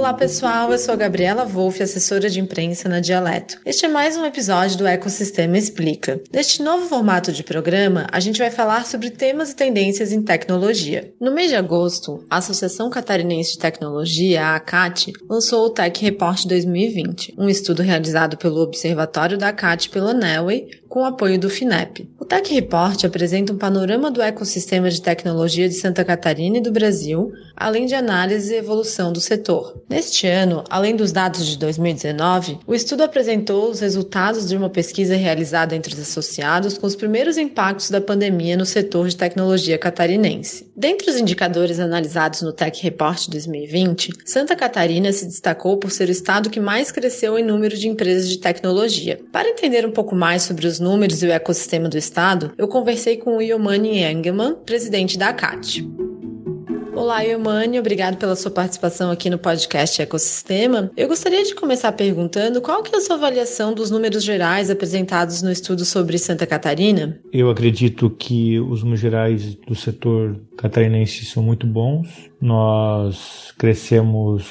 Olá pessoal, eu sou a Gabriela Wolff, assessora de imprensa na Dialeto. Este é mais um episódio do Ecossistema Explica. Neste novo formato de programa, a gente vai falar sobre temas e tendências em tecnologia. No mês de agosto, a Associação Catarinense de Tecnologia, a ACAT, lançou o Tech Report 2020, um estudo realizado pelo Observatório da ACAT pela Nelway, com apoio do FINEP. O Tech Report apresenta um panorama do ecossistema de tecnologia de Santa Catarina e do Brasil, além de análise e evolução do setor. Neste ano, além dos dados de 2019, o estudo apresentou os resultados de uma pesquisa realizada entre os associados com os primeiros impactos da pandemia no setor de tecnologia catarinense. Dentre os indicadores analisados no Tech Report 2020, Santa Catarina se destacou por ser o estado que mais cresceu em número de empresas de tecnologia. Para entender um pouco mais sobre os números e o ecossistema do Estado, eu conversei com o Yomani Engelman, presidente da ACAT. Olá, Yomani, obrigado pela sua participação aqui no podcast Ecossistema. Eu gostaria de começar perguntando qual que é a sua avaliação dos números gerais apresentados no estudo sobre Santa Catarina? Eu acredito que os números gerais do setor catarinense são muito bons. Nós crescemos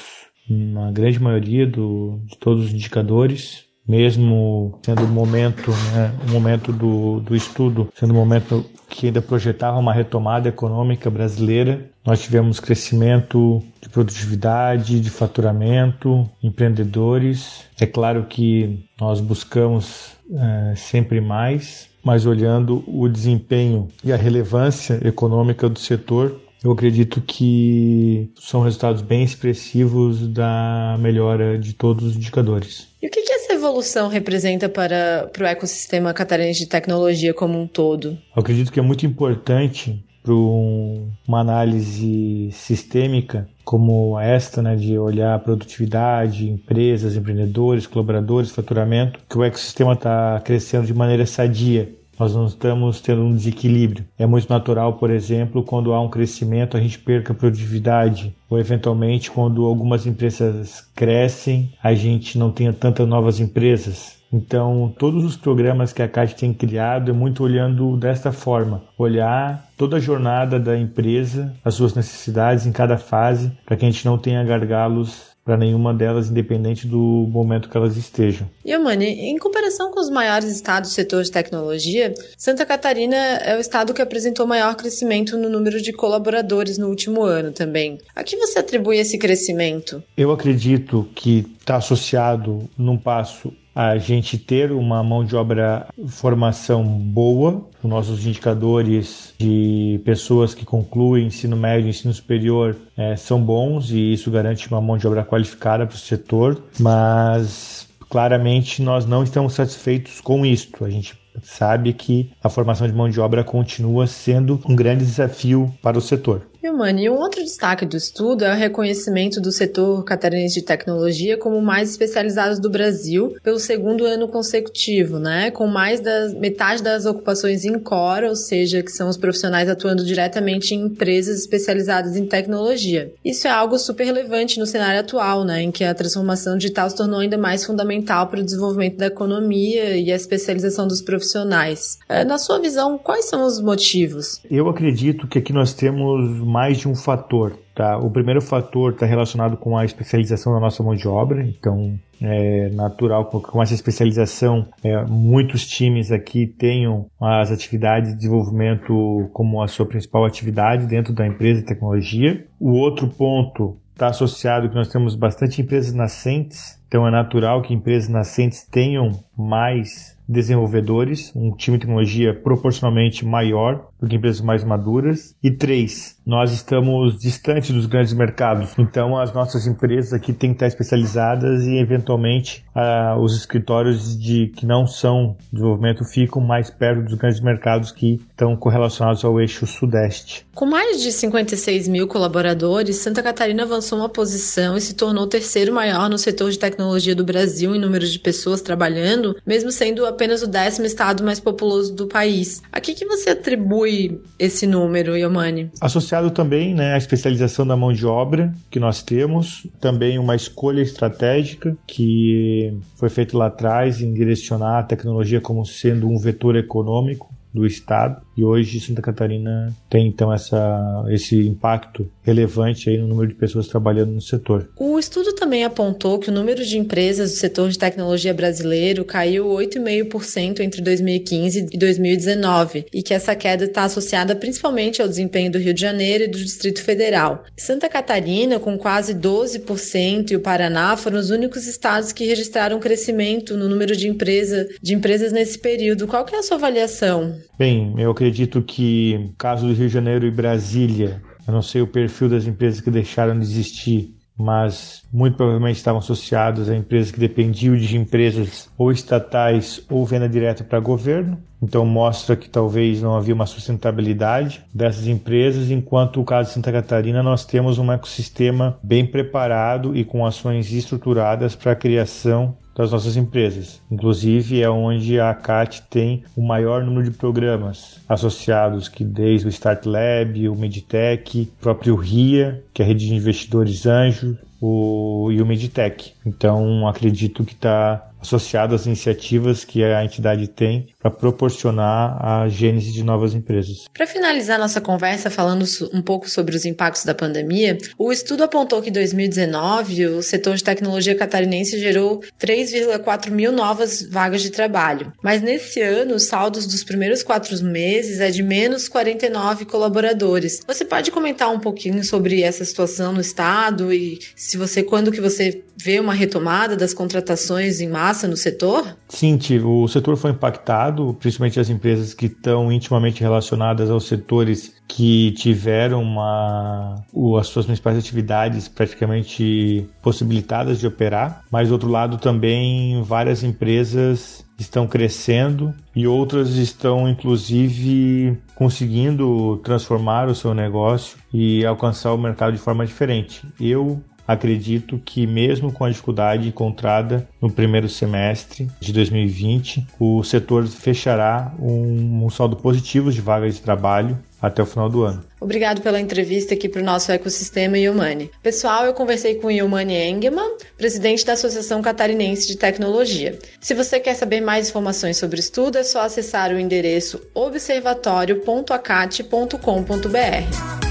na grande maioria do, de todos os indicadores mesmo sendo o momento, né, o momento do, do estudo, sendo o momento que ainda projetava uma retomada econômica brasileira, nós tivemos crescimento de produtividade, de faturamento, empreendedores. É claro que nós buscamos é, sempre mais, mas olhando o desempenho e a relevância econômica do setor, eu acredito que são resultados bem expressivos da melhora de todos os indicadores. E o que, evolução representa para, para o ecossistema catarinense de tecnologia como um todo? Eu acredito que é muito importante para uma análise sistêmica como esta, né, de olhar produtividade, empresas, empreendedores, colaboradores, faturamento, que o ecossistema está crescendo de maneira sadia nós não estamos tendo um desequilíbrio. É muito natural, por exemplo, quando há um crescimento, a gente perca produtividade, ou eventualmente quando algumas empresas crescem, a gente não tenha tantas novas empresas. Então, todos os programas que a CAT tem criado é muito olhando desta forma, olhar toda a jornada da empresa, as suas necessidades em cada fase, para que a gente não tenha gargalos para nenhuma delas, independente do momento que elas estejam. E, Mani, em comparação com os maiores estados do setor de tecnologia, Santa Catarina é o estado que apresentou maior crescimento no número de colaboradores no último ano também. A que você atribui esse crescimento? Eu acredito que está associado num passo a gente ter uma mão de obra formação boa, os nossos indicadores de pessoas que concluem ensino médio ensino superior é, são bons e isso garante uma mão de obra qualificada para o setor, mas claramente nós não estamos satisfeitos com isto. A gente sabe que a formação de mão de obra continua sendo um grande desafio para o setor. Mani, um outro destaque do estudo é o reconhecimento do setor catarinense de tecnologia como o mais especializado do Brasil pelo segundo ano consecutivo, né? Com mais da metade das ocupações em core, ou seja, que são os profissionais atuando diretamente em empresas especializadas em tecnologia. Isso é algo super relevante no cenário atual, né? Em que a transformação digital se tornou ainda mais fundamental para o desenvolvimento da economia e a especialização dos profissionais. É, na sua visão, quais são os motivos? Eu acredito que aqui nós temos mais de um fator. Tá? O primeiro fator está relacionado com a especialização da nossa mão de obra, então é natural com essa especialização é, muitos times aqui tenham as atividades de desenvolvimento como a sua principal atividade dentro da empresa de tecnologia. O outro ponto está associado que nós temos bastante empresas nascentes, então é natural que empresas nascentes tenham mais desenvolvedores, um time de tecnologia proporcionalmente maior do que empresas mais maduras. E três, nós estamos distantes dos grandes mercados, então as nossas empresas aqui têm que estar especializadas e eventualmente uh, os escritórios de que não são desenvolvimento ficam mais perto dos grandes mercados que estão correlacionados ao eixo sudeste. Com mais de 56 mil colaboradores, Santa Catarina avançou uma posição e se tornou o terceiro maior no setor de tecnologia do Brasil em número de pessoas trabalhando, mesmo sendo apenas o décimo estado mais populoso do país. A que, que você atribui esse número, Yomani? Associado também né, à especialização da mão de obra que nós temos, também uma escolha estratégica que foi feita lá atrás em direcionar a tecnologia como sendo um vetor econômico do Estado e hoje Santa Catarina tem então essa, esse impacto relevante aí no número de pessoas trabalhando no setor. O estudo também apontou que o número de empresas do setor de tecnologia brasileiro caiu 8,5% entre 2015 e 2019 e que essa queda está associada principalmente ao desempenho do Rio de Janeiro e do Distrito Federal. Santa Catarina, com quase 12%, e o Paraná foram os únicos estados que registraram crescimento no número de, empresa, de empresas nesse período. Qual que é a sua avaliação? Bem, eu acredito que caso do Rio de Janeiro e Brasília, eu não sei o perfil das empresas que deixaram de existir, mas muito provavelmente estavam associados a empresas que dependiam de empresas ou estatais ou venda direta para governo. Então mostra que talvez não havia uma sustentabilidade dessas empresas, enquanto o caso de Santa Catarina nós temos um ecossistema bem preparado e com ações estruturadas para a criação das nossas empresas. Inclusive é onde a CAT tem o maior número de programas associados, que desde o Start Lab, o Meditech, o próprio RIA, que é a rede de investidores anjo, o, e o Meditech. Então acredito que está associado às iniciativas que a entidade tem para proporcionar a gênese de novas empresas. Para finalizar nossa conversa falando um pouco sobre os impactos da pandemia, o estudo apontou que em 2019 o setor de tecnologia catarinense gerou 3,4 mil novas vagas de trabalho, mas nesse ano os saldos dos primeiros quatro meses é de menos 49 colaboradores. Você pode comentar um pouquinho sobre essa situação no estado e se você quando que você vê uma retomada das contratações em massa no setor? Sim, o setor foi impactado, principalmente as empresas que estão intimamente relacionadas aos setores que tiveram uma, as suas principais atividades praticamente possibilitadas de operar, mas do outro lado também várias empresas estão crescendo e outras estão inclusive conseguindo transformar o seu negócio e alcançar o mercado de forma diferente. Eu acredito que, mesmo com a dificuldade encontrada no primeiro semestre de 2020, o setor fechará um, um saldo positivo de vagas de trabalho até o final do ano. Obrigado pela entrevista aqui para o nosso ecossistema Iomani. Pessoal, eu conversei com Iomani Engelman, presidente da Associação Catarinense de Tecnologia. Se você quer saber mais informações sobre o estudo, é só acessar o endereço observatório.acate.com.br.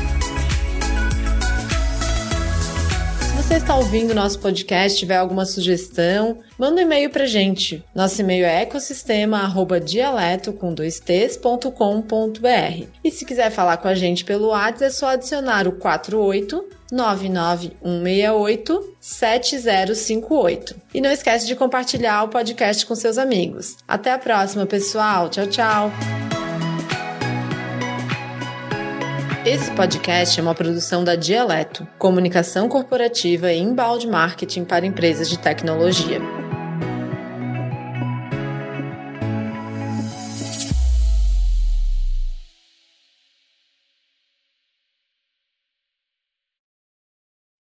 você está ouvindo nosso podcast, tiver alguma sugestão, manda um e-mail pra gente. Nosso e-mail é ecossistema@dialeto com dois t's.com.br. E se quiser falar com a gente pelo WhatsApp, é só adicionar o 48 99168 7058. E não esquece de compartilhar o podcast com seus amigos. Até a próxima, pessoal. Tchau, tchau. Esse podcast é uma produção da Dialeto, comunicação corporativa e embalde marketing para empresas de tecnologia.